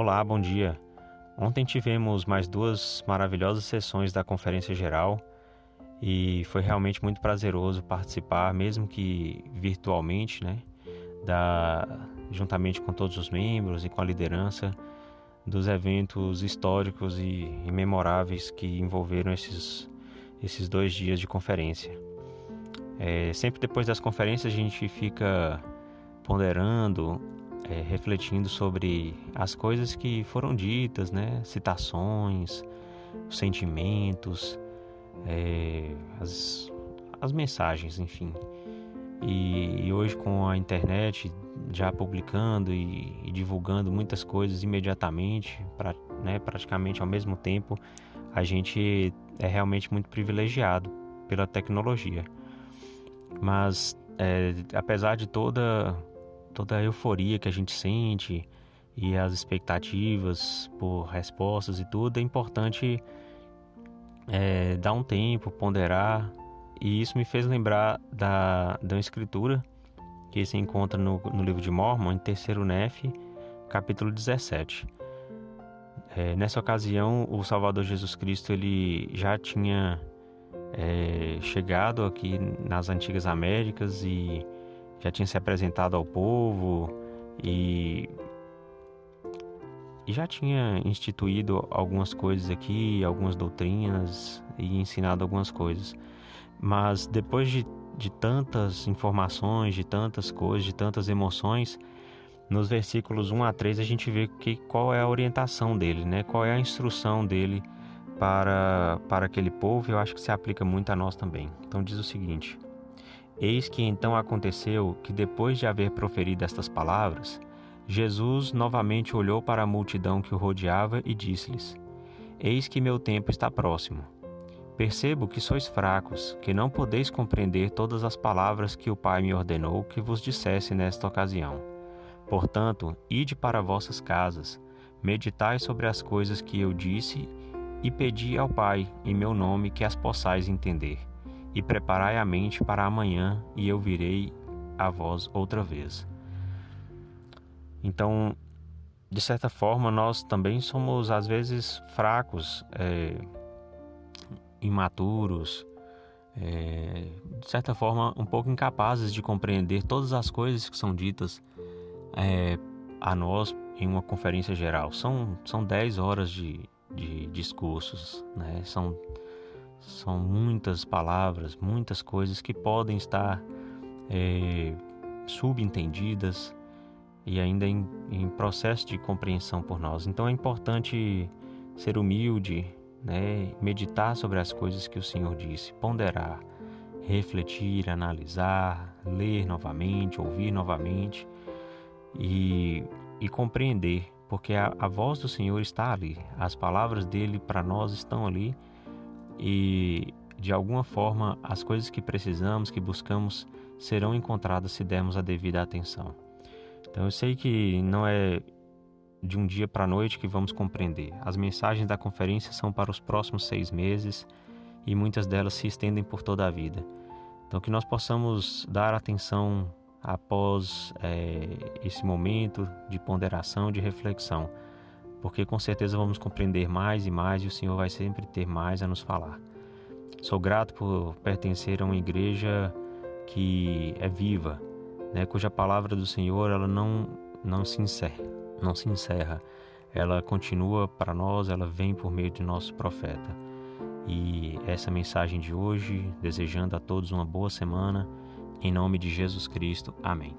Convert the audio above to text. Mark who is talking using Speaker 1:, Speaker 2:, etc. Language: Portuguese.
Speaker 1: Olá, bom dia. Ontem tivemos mais duas maravilhosas sessões da Conferência Geral e foi realmente muito prazeroso participar, mesmo que virtualmente, né, da, juntamente com todos os membros e com a liderança dos eventos históricos e, e memoráveis que envolveram esses, esses dois dias de conferência. É, sempre depois das conferências a gente fica ponderando, é, refletindo sobre as coisas que foram ditas, né? citações, sentimentos, é, as, as mensagens, enfim. E, e, hoje com a internet já publicando e, e divulgando muitas coisas imediatamente, pra, né, praticamente ao mesmo tempo, a gente é realmente muito privilegiado pela tecnologia. Mas é, apesar de toda toda a euforia que a gente sente e as expectativas por respostas e tudo, é importante é, dar um tempo, ponderar. E isso me fez lembrar da, da escritura que se encontra no, no livro de Mormon, em terceiro Nef, capítulo 17. É, nessa ocasião, o Salvador Jesus Cristo ele já tinha é, chegado aqui nas antigas Américas e já tinha se apresentado ao povo e, e já tinha instituído algumas coisas aqui, algumas doutrinas e ensinado algumas coisas. Mas depois de, de tantas informações, de tantas coisas, de tantas emoções, nos versículos 1 a 3 a gente vê que, qual é a orientação dele, né? qual é a instrução dele para, para aquele povo, eu acho que se aplica muito a nós também. Então diz o seguinte: Eis que então aconteceu que, depois de haver proferido estas palavras, Jesus novamente olhou para a multidão que o rodeava e disse-lhes: Eis que meu tempo está próximo. Percebo que sois fracos, que não podeis compreender todas as palavras que o Pai me ordenou que vos dissesse nesta ocasião. Portanto, ide para vossas casas, meditai sobre as coisas que eu disse e pedi ao Pai, em meu nome, que as possais entender e preparai a mente para amanhã, e eu virei a vós outra vez. Então, de certa forma, nós também somos às vezes fracos, é, imaturos, é, de certa forma, um pouco incapazes de compreender todas as coisas que são ditas é, a nós em uma conferência geral. São, são dez horas de, de discursos, né? são são muitas palavras, muitas coisas que podem estar é, subentendidas e ainda em, em, processo de compreensão por nós. Então é importante ser humilde, né? meditar sobre as coisas que o Senhor disse, ponderar, refletir, analisar, ler novamente, ouvir novamente e, e compreender, porque a, a voz do Senhor está ali, as palavras dele para nós estão ali e de alguma forma as coisas que precisamos, que buscamos, serão encontradas se dermos a devida atenção. Então eu sei que não é de um dia para a noite que vamos compreender. As mensagens da conferência são para os próximos seis meses e muitas delas se estendem por toda a vida. Então que nós possamos dar atenção após é, esse momento de ponderação, de reflexão porque com certeza vamos compreender mais e mais e o Senhor vai sempre ter mais a nos falar. Sou grato por pertencer a uma igreja que é viva, né, cuja palavra do Senhor ela não não se encerra, não se encerra. Ela continua para nós, ela vem por meio de nosso profeta. E essa mensagem de hoje, desejando a todos uma boa semana, em nome de Jesus Cristo. Amém.